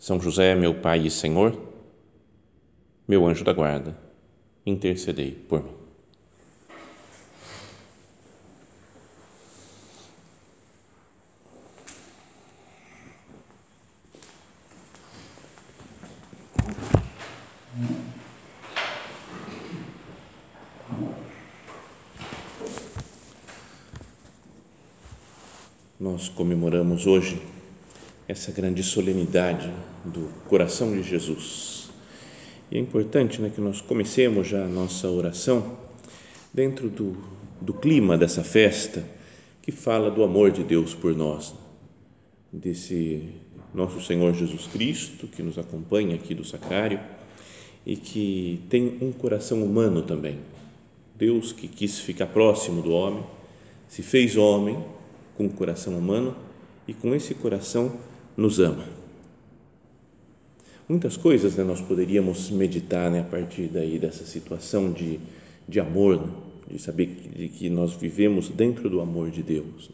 São José, meu Pai e Senhor, meu anjo da guarda, intercedei por mim. Nós comemoramos hoje essa grande solenidade do coração de Jesus. E é importante né, que nós comecemos já a nossa oração dentro do, do clima dessa festa que fala do amor de Deus por nós, desse nosso Senhor Jesus Cristo que nos acompanha aqui do sacrário e que tem um coração humano também. Deus que quis ficar próximo do homem, se fez homem com o coração humano e com esse coração nos ama. Muitas coisas né, nós poderíamos meditar né, a partir daí dessa situação de, de amor, de saber que, de que nós vivemos dentro do amor de Deus.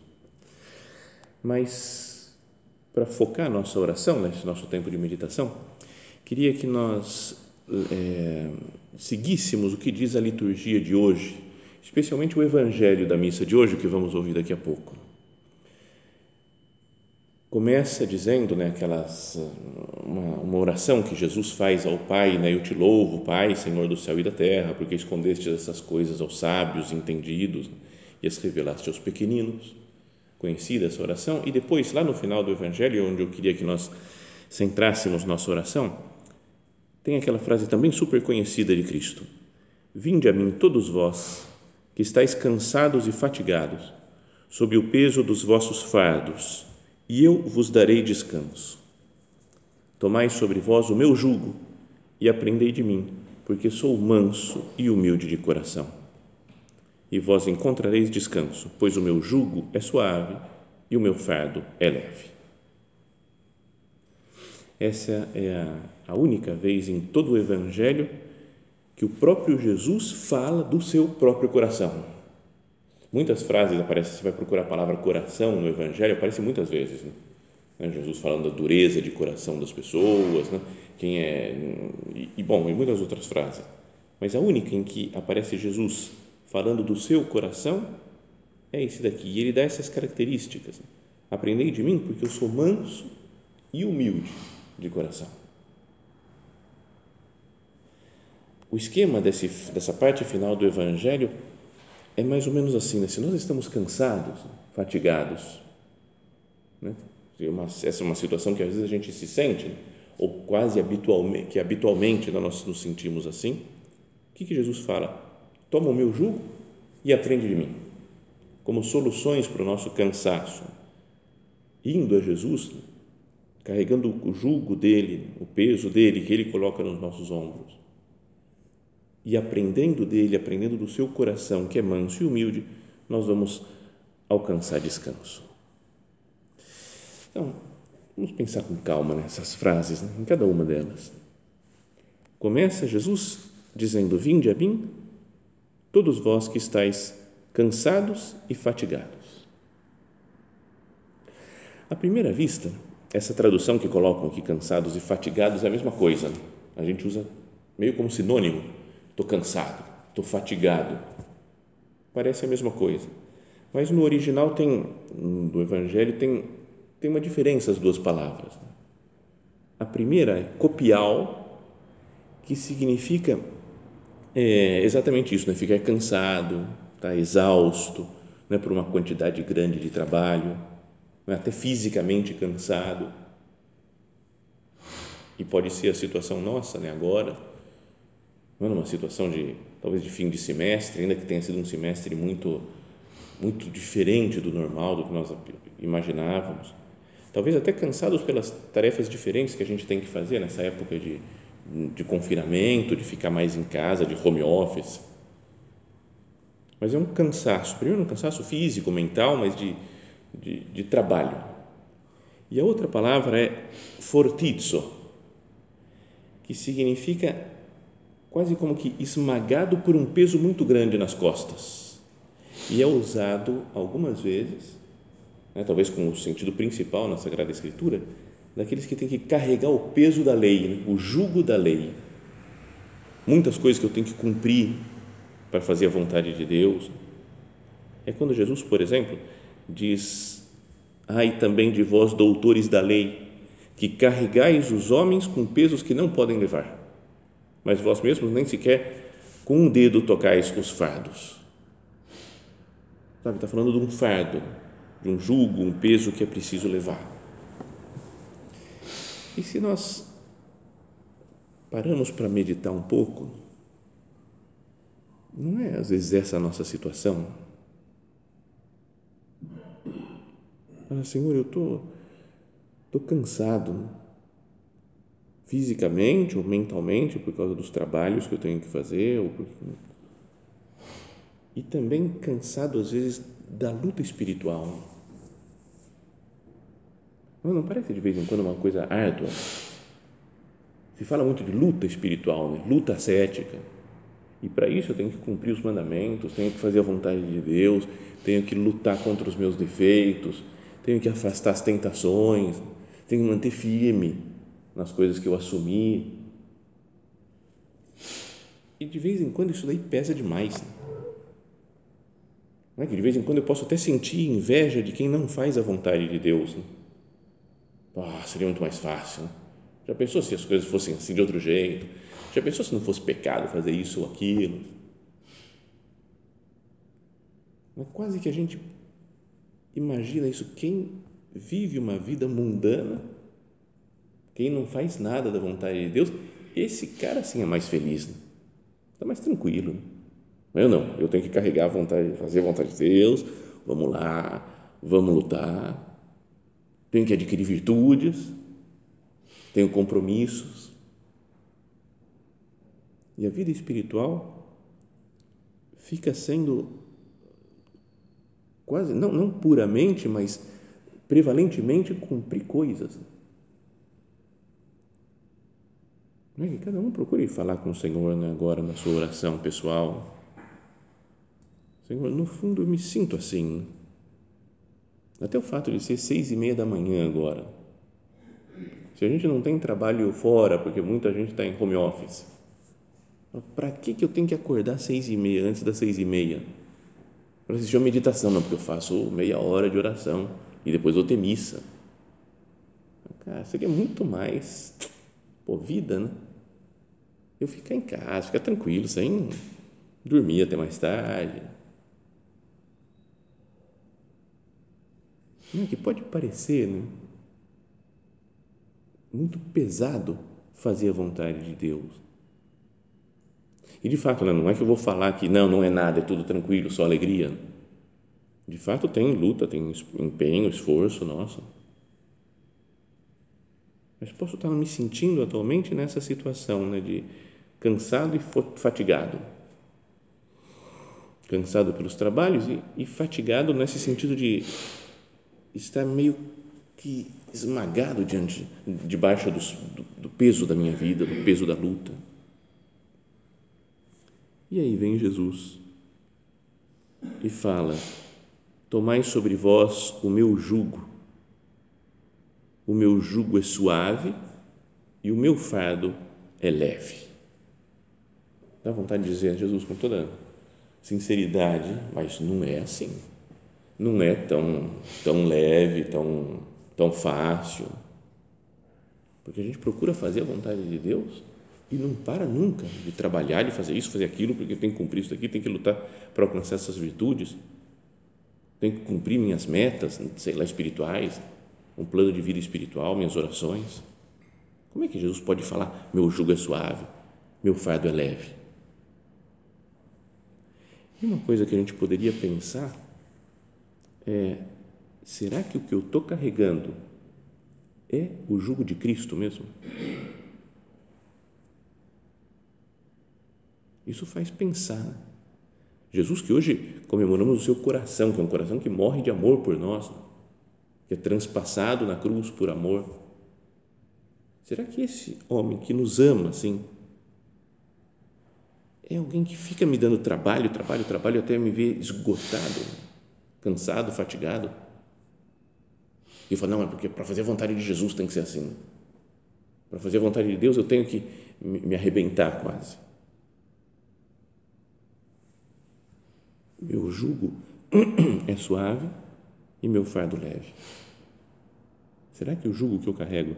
Mas, para focar nossa oração, nesse nosso tempo de meditação, queria que nós é, seguíssemos o que diz a liturgia de hoje, especialmente o evangelho da missa de hoje, que vamos ouvir daqui a pouco começa dizendo, né, aquelas uma, uma, oração que Jesus faz ao Pai, né, eu te louvo, Pai, Senhor do céu e da terra, porque escondeste essas coisas aos sábios, entendidos, e as revelaste aos pequeninos. Conhecida essa oração e depois lá no final do Evangelho, onde eu queria que nós centrássemos nossa oração, tem aquela frase também super conhecida de Cristo: Vinde a mim todos vós que estáis cansados e fatigados, sob o peso dos vossos fardos e eu vos darei descanso. Tomai sobre vós o meu jugo e aprendei de mim, porque sou manso e humilde de coração. E vós encontrareis descanso, pois o meu jugo é suave e o meu fardo é leve. Essa é a, a única vez em todo o Evangelho que o próprio Jesus fala do seu próprio coração Muitas frases aparecem, você vai procurar a palavra coração no Evangelho, aparece muitas vezes. Né? né? Jesus falando da dureza de coração das pessoas, né? quem é. E, bom, e muitas outras frases. Mas a única em que aparece Jesus falando do seu coração é esse daqui. E ele dá essas características. Né? Aprendei de mim porque eu sou manso e humilde de coração. O esquema desse, dessa parte final do Evangelho é mais ou menos assim, né? se nós estamos cansados, fatigados, né? Uma, essa é uma situação que às vezes a gente se sente, ou quase habitualmente, que habitualmente nós nos sentimos assim, o que, que Jesus fala? Toma o meu jugo e aprende de mim, como soluções para o nosso cansaço. Indo a Jesus, carregando o jugo dele, o peso dele que ele coloca nos nossos ombros e aprendendo dele, aprendendo do seu coração, que é manso e humilde, nós vamos alcançar descanso. Então, vamos pensar com calma nessas frases, né? em cada uma delas. Começa Jesus dizendo: Vinde a mim, todos vós que estáis cansados e fatigados. À primeira vista, essa tradução que colocam aqui, cansados e fatigados, é a mesma coisa. Né? A gente usa meio como sinônimo estou cansado, estou fatigado. Parece a mesma coisa. Mas no original tem, do Evangelho, tem, tem uma diferença as duas palavras. A primeira é copial, que significa é, exatamente isso, né? ficar cansado, tá exausto, né? por uma quantidade grande de trabalho, né? até fisicamente cansado. E pode ser a situação nossa, né? agora, não é numa situação de talvez de fim de semestre, ainda que tenha sido um semestre muito muito diferente do normal, do que nós imaginávamos, talvez até cansados pelas tarefas diferentes que a gente tem que fazer nessa época de, de confinamento, de ficar mais em casa, de home office. Mas é um cansaço, primeiro um cansaço físico, mental, mas de, de, de trabalho. E a outra palavra é fortizzo, que significa quase como que esmagado por um peso muito grande nas costas. E é usado algumas vezes né, talvez com o sentido principal na Sagrada Escritura, daqueles que têm que carregar o peso da lei, né, o jugo da lei. Muitas coisas que eu tenho que cumprir para fazer a vontade de Deus. É quando Jesus, por exemplo, diz: Ai também de vós, doutores da lei, que carregais os homens com pesos que não podem levar, mas vós mesmos nem sequer com um dedo tocais os fardos. Sabe, está falando de um fardo, de um jugo, um peso que é preciso levar. E se nós paramos para meditar um pouco, não é às vezes essa a nossa situação? Fala, Senhor, eu tô, tô cansado fisicamente ou mentalmente por causa dos trabalhos que eu tenho que fazer ou por... e também cansado às vezes da luta espiritual não, não parece de vez em quando uma coisa árdua? Se fala muito de luta espiritual, né? luta ascética. E para isso eu tenho que cumprir os mandamentos, tenho que fazer a vontade de Deus, tenho que lutar contra os meus defeitos, tenho que afastar as tentações, tenho que manter firme nas coisas que eu assumi. E de vez em quando isso daí pesa demais. Né? Não é que de vez em quando eu posso até sentir inveja de quem não faz a vontade de Deus. Né? Ah, seria muito mais fácil. Né? Já pensou se as coisas fossem assim de outro jeito? Já pensou se não fosse pecado fazer isso ou aquilo? Mas quase que a gente imagina isso. Quem vive uma vida mundana, quem não faz nada da vontade de Deus, esse cara sim é mais feliz, está né? Tá mais tranquilo. Né? Eu não, eu tenho que carregar a vontade, fazer a vontade de Deus, vamos lá, vamos lutar tenho que adquirir virtudes, tenho compromissos. E a vida espiritual fica sendo quase, não, não puramente, mas prevalentemente cumprir coisas. Que cada um procure falar com o Senhor né, agora na sua oração pessoal. Senhor, no fundo eu me sinto assim. Até o fato de ser seis e meia da manhã agora. Se a gente não tem trabalho fora, porque muita gente está em home office, para que, que eu tenho que acordar seis e meia, antes das seis e meia? Para assistir uma meditação, não, porque eu faço meia hora de oração e depois vou ter missa. Cara, isso é muito mais, pô, vida, né? Eu ficar em casa, ficar tranquilo, sem dormir até mais tarde, né, que pode parecer né, muito pesado fazer a vontade de Deus. E de fato, né, não é que eu vou falar que não, não é nada, é tudo tranquilo, só alegria. De fato, tem luta, tem empenho, esforço nosso. Mas posso estar me sentindo atualmente nessa situação né, de cansado e fatigado. Cansado pelos trabalhos e, e fatigado nesse sentido de está meio que esmagado diante, debaixo do, do peso da minha vida, do peso da luta. E aí vem Jesus e fala: Tomai sobre vós o meu jugo. O meu jugo é suave e o meu fardo é leve. Dá vontade de dizer a Jesus com toda sinceridade, mas não é assim não é tão, tão leve, tão, tão fácil. Porque a gente procura fazer a vontade de Deus e não para nunca de trabalhar, de fazer isso, fazer aquilo, porque tem que cumprir isso aqui, tem que lutar para alcançar essas virtudes, tem que cumprir minhas metas, sei lá, espirituais, um plano de vida espiritual, minhas orações. Como é que Jesus pode falar, meu jugo é suave, meu fardo é leve? E uma coisa que a gente poderia pensar é: será que o que eu estou carregando É o jugo de Cristo mesmo? Isso faz pensar. Jesus, que hoje comemoramos o seu coração, que é um coração que morre de amor por nós, que é transpassado na cruz por amor. Será que esse homem que nos ama assim é alguém que fica me dando trabalho, trabalho, trabalho até me ver esgotado, cansado, fatigado? E eu falo, não, é porque para fazer a vontade de Jesus tem que ser assim. Para fazer a vontade de Deus eu tenho que me arrebentar quase. Meu jugo é suave e meu fardo leve. Será que o jugo que eu carrego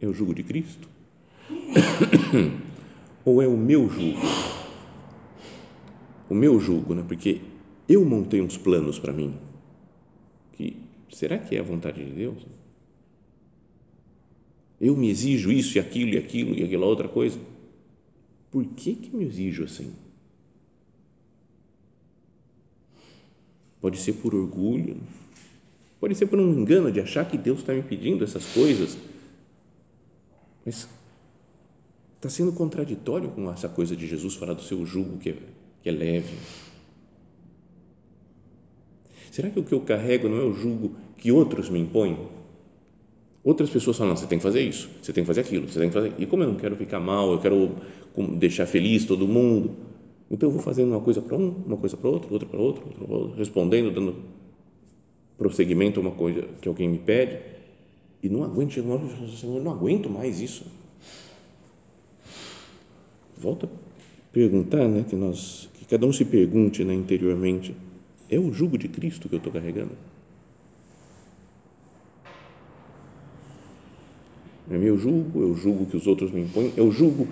é o jugo de Cristo? Ou é o meu jugo? O meu jugo, né? Porque eu montei uns planos para mim. Que será que é a vontade de Deus? Eu me exijo isso e aquilo e aquilo e aquela outra coisa. Por que que me exijo assim? Pode ser por orgulho, pode ser por um engano de achar que Deus está me pedindo essas coisas, mas está sendo contraditório com essa coisa de Jesus falar do seu jugo que é, que é leve. Será que o que eu carrego não é o jugo que outros me impõem? Outras pessoas falam, você tem que fazer isso, você tem que fazer aquilo, você tem que fazer. E como eu não quero ficar mal, eu quero deixar feliz todo mundo, então eu vou fazendo uma coisa para um, uma coisa para outro, outra para outro, outra para outro, respondendo, dando prosseguimento a uma coisa que alguém me pede e não aguento, eu não aguento mais isso. Volta a perguntar, né, que nós, que cada um se pergunte, né, interiormente, é o jugo de Cristo que eu estou carregando? É meu jugo, é o jugo que os outros me impõem, é o jugo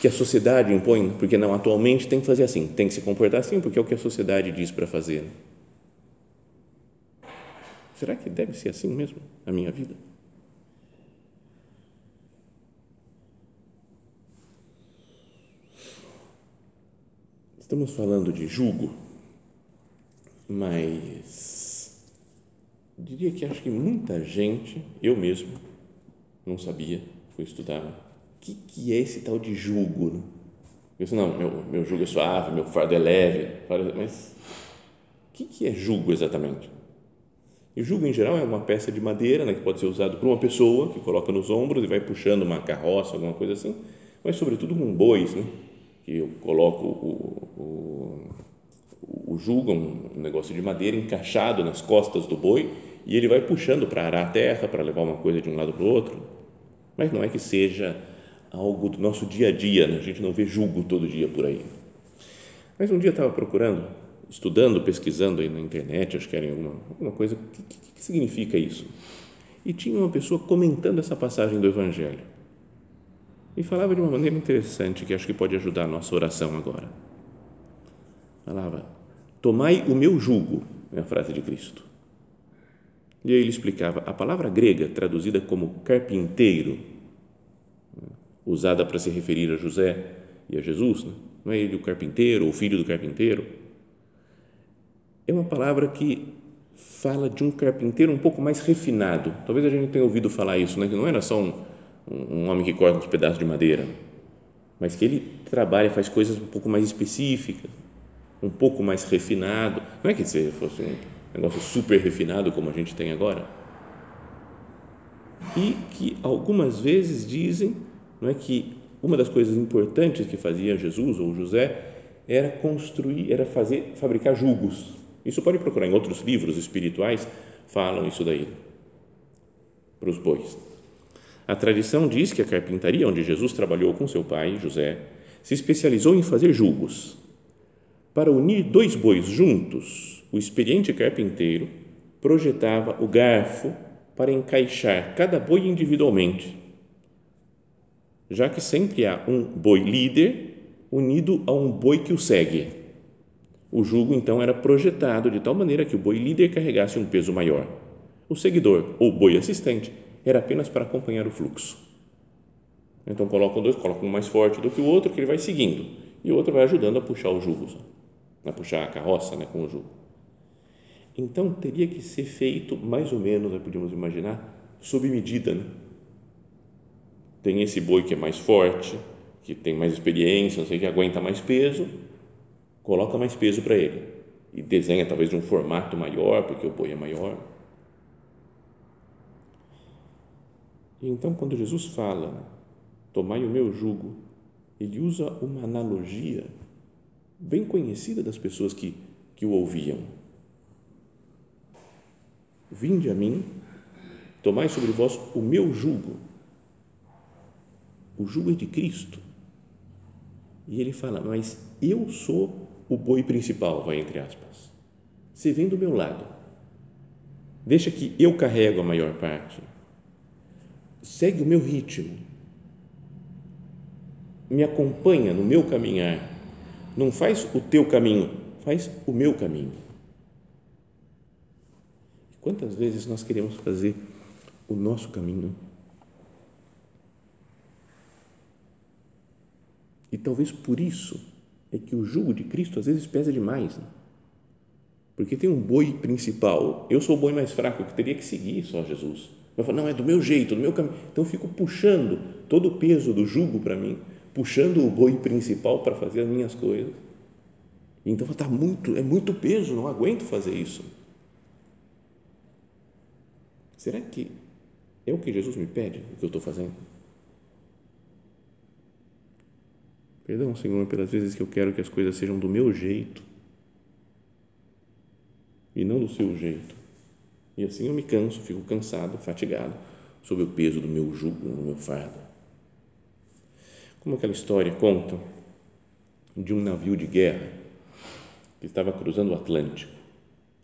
que a sociedade impõe, porque não, atualmente tem que fazer assim, tem que se comportar assim, porque é o que a sociedade diz para fazer. Né? Será que deve ser assim mesmo a minha vida? Estamos falando de julgo, mas diria que acho que muita gente, eu mesmo, não sabia, fui estudar que, que é esse tal de jugo? Né? Eu disse, não, meu, meu jugo é suave, meu fardo é leve, mas o que, que é jugo exatamente? E o jugo, em geral, é uma peça de madeira né, que pode ser usado por uma pessoa que coloca nos ombros e vai puxando uma carroça, alguma coisa assim, mas, sobretudo, com bois, né, que eu coloco o, o, o jugo, um negócio de madeira encaixado nas costas do boi e ele vai puxando para arar a terra, para levar uma coisa de um lado para o outro. Mas não é que seja algo do nosso dia a dia, né? a gente não vê julgo todo dia por aí. Mas um dia eu estava procurando, estudando, pesquisando aí na internet, acho que era alguma, alguma coisa, o que, que, que significa isso? E tinha uma pessoa comentando essa passagem do Evangelho. E falava de uma maneira interessante, que acho que pode ajudar a nossa oração agora. Falava, tomai o meu jugo, é a frase de Cristo. E aí ele explicava, a palavra grega, traduzida como carpinteiro, usada para se referir a José e a Jesus, né? não é ele o carpinteiro o filho do carpinteiro. É uma palavra que fala de um carpinteiro um pouco mais refinado. Talvez a gente tenha ouvido falar isso, né? que não era só um, um homem que corta uns pedaços de madeira, mas que ele trabalha, faz coisas um pouco mais específicas, um pouco mais refinado. Não é que seja fosse um negócio super refinado como a gente tem agora. E que algumas vezes dizem não é que uma das coisas importantes que fazia Jesus ou José era construir, era fazer, fabricar jugos. Isso pode procurar em outros livros espirituais, falam isso daí para os bois. A tradição diz que a carpintaria onde Jesus trabalhou com seu pai, José, se especializou em fazer jugos. Para unir dois bois juntos, o experiente carpinteiro projetava o garfo para encaixar cada boi individualmente já que sempre há um boi líder unido a um boi que o segue. O jugo então era projetado de tal maneira que o boi líder carregasse um peso maior. O seguidor ou boi assistente era apenas para acompanhar o fluxo. Então colocam dois, colocam um mais forte do que o outro que ele vai seguindo e o outro vai ajudando a puxar o jugo, a puxar a carroça, né, com o jugo. Então teria que ser feito mais ou menos, nós podíamos imaginar, sob medida. Né? Tem esse boi que é mais forte, que tem mais experiência, não sei, que aguenta mais peso, coloca mais peso para ele e desenha talvez um formato maior, porque o boi é maior. E então, quando Jesus fala, tomai o meu jugo, ele usa uma analogia bem conhecida das pessoas que, que o ouviam. Vinde a mim, tomai sobre vós o meu jugo. O jugo é de Cristo. E ele fala, mas eu sou o boi principal, vai entre aspas. Você vem do meu lado. Deixa que eu carrego a maior parte. Segue o meu ritmo. Me acompanha no meu caminhar. Não faz o teu caminho, faz o meu caminho. Quantas vezes nós queremos fazer o nosso caminho? E talvez por isso é que o jugo de Cristo às vezes pesa demais. Né? Porque tem um boi principal, eu sou o boi mais fraco, que teria que seguir só Jesus. Eu falo, não, é do meu jeito, do meu caminho. Então eu fico puxando todo o peso do jugo para mim, puxando o boi principal para fazer as minhas coisas. Então tá muito, é muito peso, não aguento fazer isso. Será que é o que Jesus me pede, o que eu estou fazendo? Perdão, Senhor, pelas vezes que eu quero que as coisas sejam do meu jeito e não do seu jeito. E assim eu me canso, fico cansado, fatigado, sob o peso do meu jugo, do meu fardo. Como aquela história conta de um navio de guerra que estava cruzando o Atlântico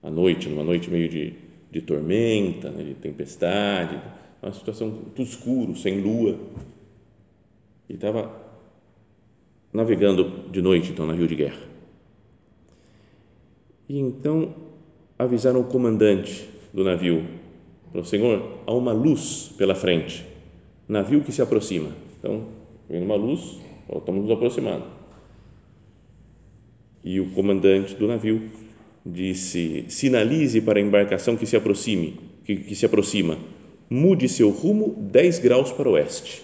à noite, numa noite meio de, de tormenta, né, de tempestade, uma situação tudo escuro, sem lua. E estava navegando de noite, então, navio de guerra. E então avisaram o comandante do navio: falou, Senhor, há uma luz pela frente, navio que se aproxima. Então, vem uma luz, estamos nos aproximando. E o comandante do navio disse: sinalize para a embarcação que se aproxime, que, que se aproxima, mude seu rumo 10 graus para o oeste.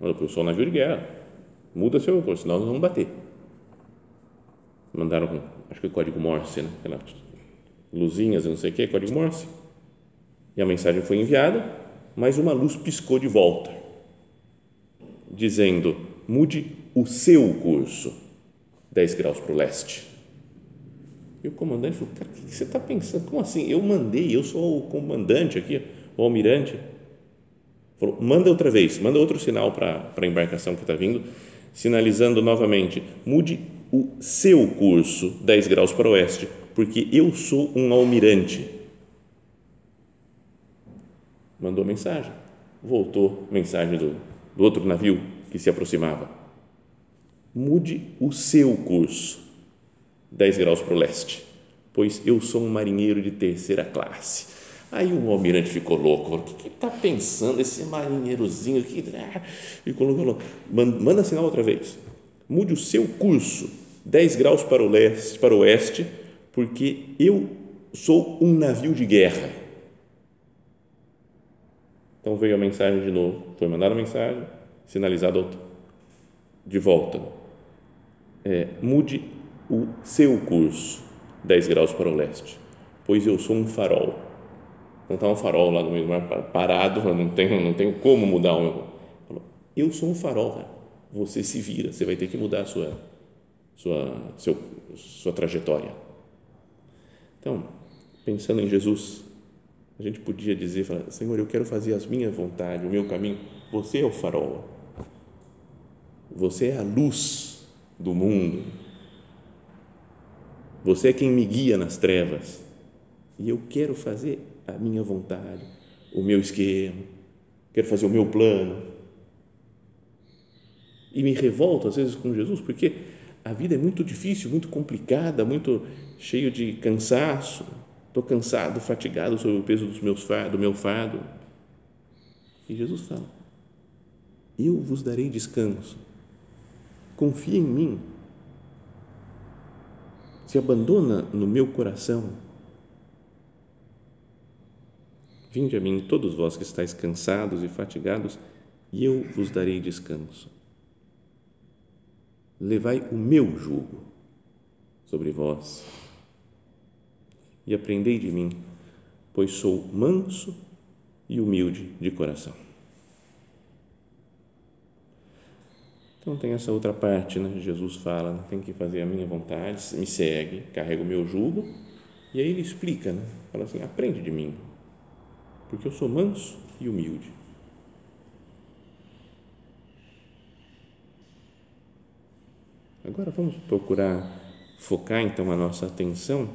Eu sou um navio de guerra muda seu curso, senão nós vamos bater. Mandaram, acho que o código Morse, né? Aquela luzinhas não sei o que, código Morse. E a mensagem foi enviada, mas uma luz piscou de volta, dizendo: mude o seu curso 10 graus para o leste. E o comandante falou: Cara, o que você está pensando? Como assim? Eu mandei, eu sou o comandante aqui, o almirante. Falou: manda outra vez, manda outro sinal para a embarcação que está vindo sinalizando novamente: mude o seu curso 10 graus para o oeste, porque eu sou um almirante. Mandou mensagem, voltou mensagem do, do outro navio que se aproximava. Mude o seu curso. 10 graus para o leste, pois eu sou um marinheiro de terceira classe. Aí o almirante ficou louco, o que está pensando esse marinheirozinho aqui? E colocou, manda sinal outra vez, mude o seu curso. 10 graus para o leste, para o oeste, porque eu sou um navio de guerra. Então veio a mensagem de novo, foi mandada a mensagem, sinalizada de volta. É, mude o seu curso 10 graus para o leste, pois eu sou um farol não está um farol lá no meio do mar parado, não tenho, não tenho como mudar o meu. Eu sou um farol, cara. você se vira, você vai ter que mudar a sua, sua, seu, sua trajetória. Então, pensando em Jesus, a gente podia dizer, falar, Senhor, eu quero fazer as minhas vontades, o meu caminho. Você é o farol. Você é a luz do mundo. Você é quem me guia nas trevas. E eu quero fazer a minha vontade, o meu esquema, quero fazer o meu plano. E me revolto às vezes com Jesus, porque a vida é muito difícil, muito complicada, muito cheio de cansaço. Estou cansado, fatigado sob o peso dos meus do meu fado. E Jesus fala: Eu vos darei descanso. Confia em mim. Se abandona no meu coração Vinde a mim, todos vós que estáis cansados e fatigados, e eu vos darei descanso. Levai o meu jugo sobre vós e aprendei de mim, pois sou manso e humilde de coração. Então tem essa outra parte, né? Jesus fala, tem que fazer a minha vontade, me segue, carrega o meu jugo, e aí ele explica, né? Fala assim, aprende de mim, porque eu sou manso e humilde. Agora vamos procurar focar então a nossa atenção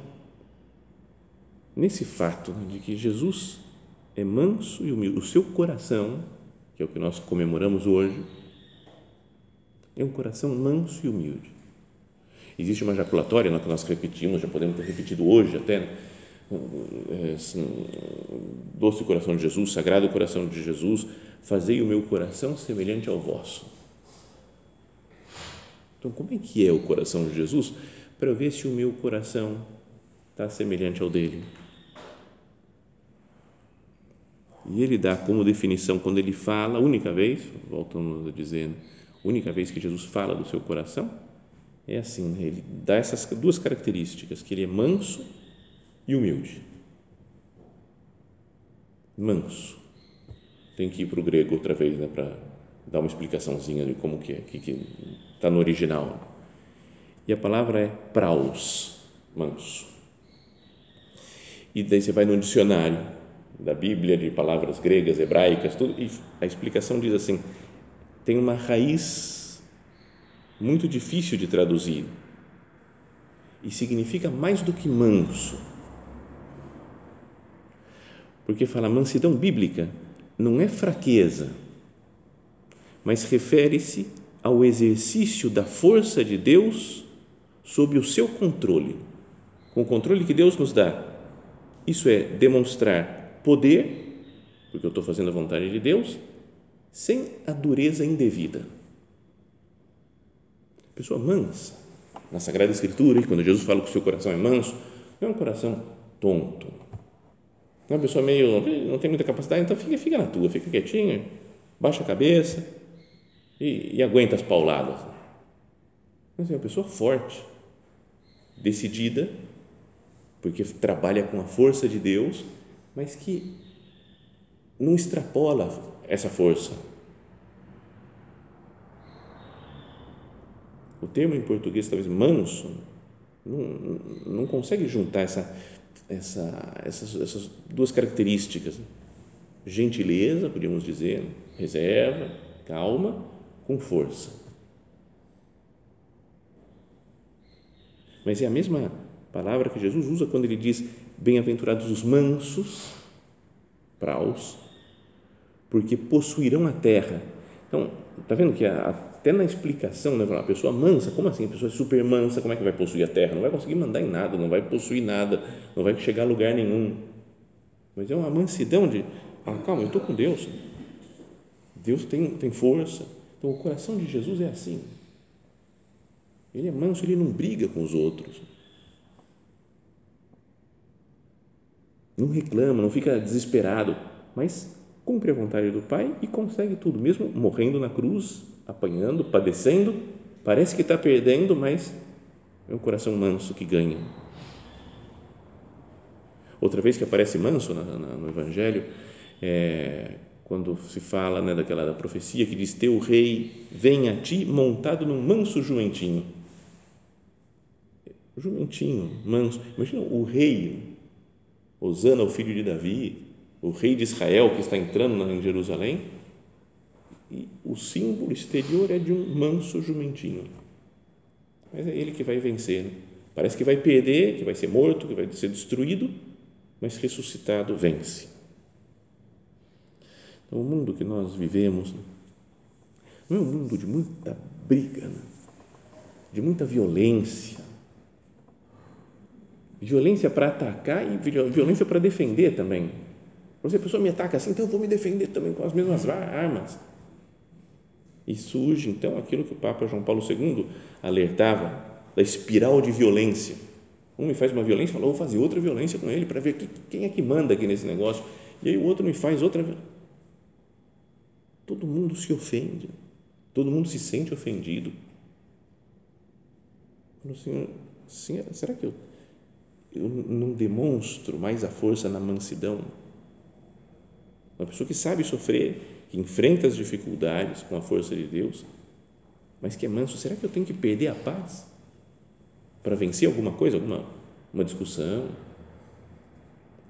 nesse fato né, de que Jesus é manso e humilde. O seu coração, que é o que nós comemoramos hoje, é um coração manso e humilde. Existe uma jaculatória que nós repetimos, já podemos ter repetido hoje até, né? É, assim, doce coração de Jesus, sagrado coração de Jesus, fazei o meu coração semelhante ao vosso. Então, como é que é o coração de Jesus? Para ver se o meu coração está semelhante ao dele. E ele dá como definição, quando ele fala, única vez, voltando a dizer, única vez que Jesus fala do seu coração, é assim, né? ele dá essas duas características, que ele é manso e humilde. Manso. Tem que ir para o grego outra vez, né, para dar uma explicaçãozinha de como que é, que está no original. E a palavra é praus, manso. E daí você vai no dicionário da Bíblia, de palavras gregas, hebraicas, tudo, e a explicação diz assim: tem uma raiz muito difícil de traduzir e significa mais do que manso. Porque fala mansidão bíblica não é fraqueza, mas refere-se ao exercício da força de Deus sob o seu controle, com o controle que Deus nos dá. Isso é demonstrar poder, porque eu estou fazendo a vontade de Deus, sem a dureza indevida. Pessoa mansa. Na Sagrada Escritura, quando Jesus fala que o seu coração é manso, não é um coração tonto. É uma pessoa meio, não tem muita capacidade, então fica, fica na tua, fica quietinho, baixa a cabeça e, e aguenta as pauladas. Mas é uma pessoa forte, decidida, porque trabalha com a força de Deus, mas que não extrapola essa força. O termo em português, talvez manso, não, não consegue juntar essa, essa, essas, essas duas características. Gentileza, podríamos dizer, reserva, calma, com força. Mas é a mesma palavra que Jesus usa quando ele diz: Bem-aventurados os mansos, praus, porque possuirão a terra. Então, está vendo que até na explicação, né, uma pessoa mansa, como assim? A pessoa é super mansa, como é que vai possuir a terra? Não vai conseguir mandar em nada, não vai possuir nada, não vai chegar a lugar nenhum. Mas é uma mansidão de, ah, calma, eu estou com Deus. Deus tem, tem força. Então, o coração de Jesus é assim. Ele é manso, ele não briga com os outros. Não reclama, não fica desesperado, mas cumpre a vontade do Pai e consegue tudo, mesmo morrendo na cruz, apanhando, padecendo, parece que está perdendo, mas é um coração manso que ganha. Outra vez que aparece manso no Evangelho, é, quando se fala né, daquela da profecia que diz: Teu rei vem a ti montado num manso jumentinho. Jumentinho, manso. Imagina o rei, Osana, o filho de Davi, o rei de Israel que está entrando em Jerusalém, e o símbolo exterior é de um manso jumentinho. Mas é ele que vai vencer. Né? Parece que vai perder, que vai ser morto, que vai ser destruído, mas ressuscitado vence. O mundo que nós vivemos né? não é um mundo de muita briga, né? de muita violência. Violência para atacar e violência para defender também se a pessoa me ataca assim, então eu vou me defender também com as mesmas armas. E surge então aquilo que o Papa João Paulo II alertava da espiral de violência. Um me faz uma violência, falou, vou fazer outra violência com ele para ver que, quem é que manda aqui nesse negócio. e aí o outro me faz outra. Todo mundo se ofende, todo mundo se sente ofendido. Senhor, senhor, será que eu, eu não demonstro mais a força na mansidão? Uma pessoa que sabe sofrer, que enfrenta as dificuldades com a força de Deus, mas que é manso, será que eu tenho que perder a paz para vencer alguma coisa, alguma uma discussão?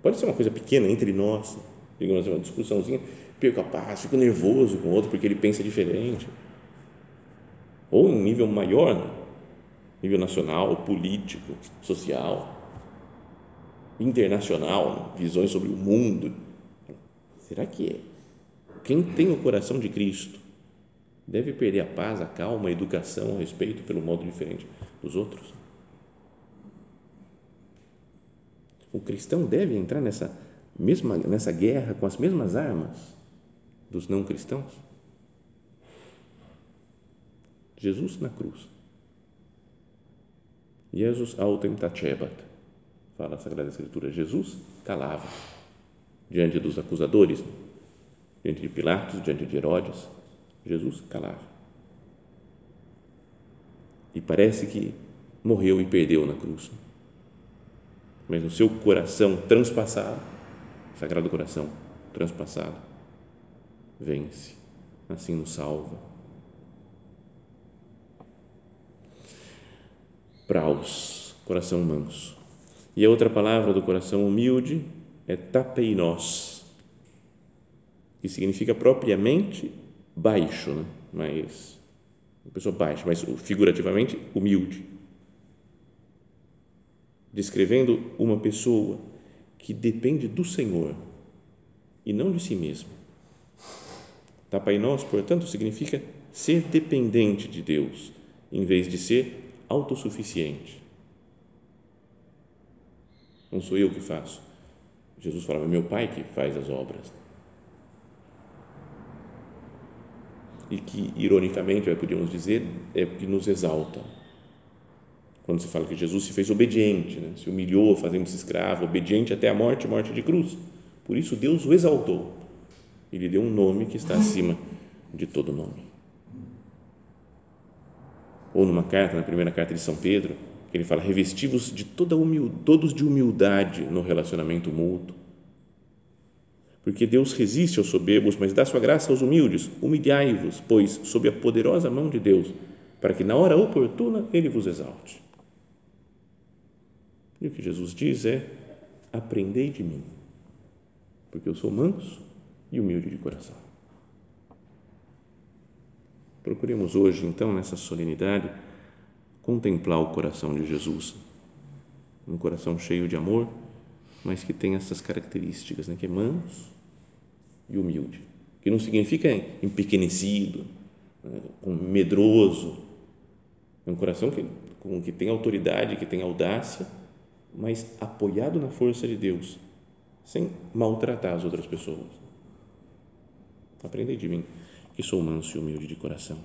Pode ser uma coisa pequena entre nós, digamos uma discussãozinha, perco a paz, fico nervoso com o outro porque ele pensa diferente. Ou em nível maior, nível nacional, político, social, internacional, visões sobre o mundo. Será que é? Quem tem o coração de Cristo deve perder a paz, a calma, a educação, o respeito pelo modo diferente dos outros? O cristão deve entrar nessa mesma nessa guerra com as mesmas armas dos não cristãos? Jesus na cruz. Jesus autem tacebat, fala a Sagrada Escritura. Jesus calava diante dos acusadores, diante de Pilatos, diante de Herodes. Jesus calava. E parece que morreu e perdeu na cruz. Mas no seu coração transpassado, Sagrado Coração transpassado, vence, assim nos salva. Praus, coração manso. E a outra palavra do coração humilde é tapeinos, que significa propriamente baixo, né? mas uma pessoa baixa, mas figurativamente humilde, descrevendo uma pessoa que depende do Senhor e não de si mesmo. Tapainos, portanto, significa ser dependente de Deus, em vez de ser autossuficiente. Não sou eu que faço. Jesus falava, meu Pai que faz as obras. E que, ironicamente, podíamos dizer, é que nos exalta. Quando se fala que Jesus se fez obediente, né? se humilhou fazendo-se escravo, obediente até a morte, morte de cruz. Por isso Deus o exaltou. E lhe deu um nome que está acima de todo nome. Ou numa carta, na primeira carta de São Pedro, ele fala: revestivos de toda humildade, todos de humildade no relacionamento mútuo. Porque Deus resiste aos soberbos, mas dá sua graça aos humildes. Humilhai-vos, pois, sob a poderosa mão de Deus, para que na hora oportuna ele vos exalte. E o que Jesus diz é: aprendei de mim, porque eu sou manso e humilde de coração. Procuremos hoje, então, nessa solenidade, contemplar o coração de Jesus. Um coração cheio de amor, mas que tem essas características, né? que é manso e humilde. Que não significa empequenecido, né? medroso. É um coração que, com, que tem autoridade, que tem audácia, mas apoiado na força de Deus, sem maltratar as outras pessoas. Aprendei de mim, que sou manso e humilde de coração.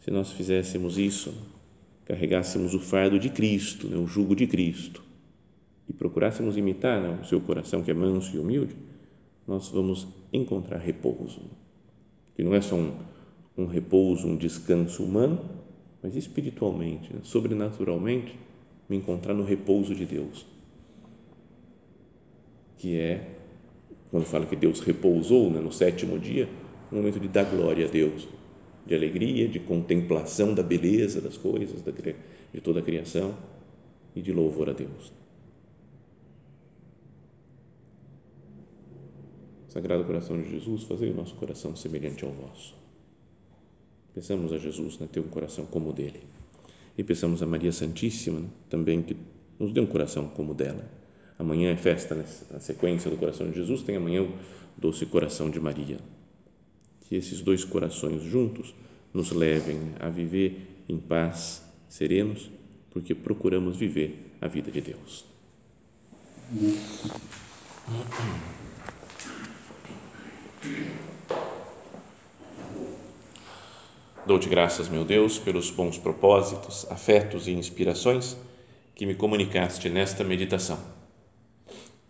Se nós fizéssemos isso, carregássemos o fardo de Cristo, né, o jugo de Cristo, e procurássemos imitar né, o seu coração que é manso e humilde, nós vamos encontrar repouso. Que não é só um, um repouso, um descanso humano, mas espiritualmente, né, sobrenaturalmente, me encontrar no repouso de Deus. Que é, quando fala que Deus repousou né, no sétimo dia, um momento de dar glória a Deus de alegria, de contemplação da beleza das coisas, de toda a criação e de louvor a Deus. Sagrado coração de Jesus, fazei o nosso coração semelhante ao vosso. Peçamos a Jesus né, ter um coração como o dele. E peçamos a Maria Santíssima né, também que nos dê um coração como o dela. Amanhã é festa, né, na sequência do coração de Jesus, tem amanhã o doce coração de Maria que esses dois corações juntos nos levem a viver em paz, serenos, porque procuramos viver a vida de Deus. Dou-te graças, meu Deus, pelos bons propósitos, afetos e inspirações que me comunicaste nesta meditação.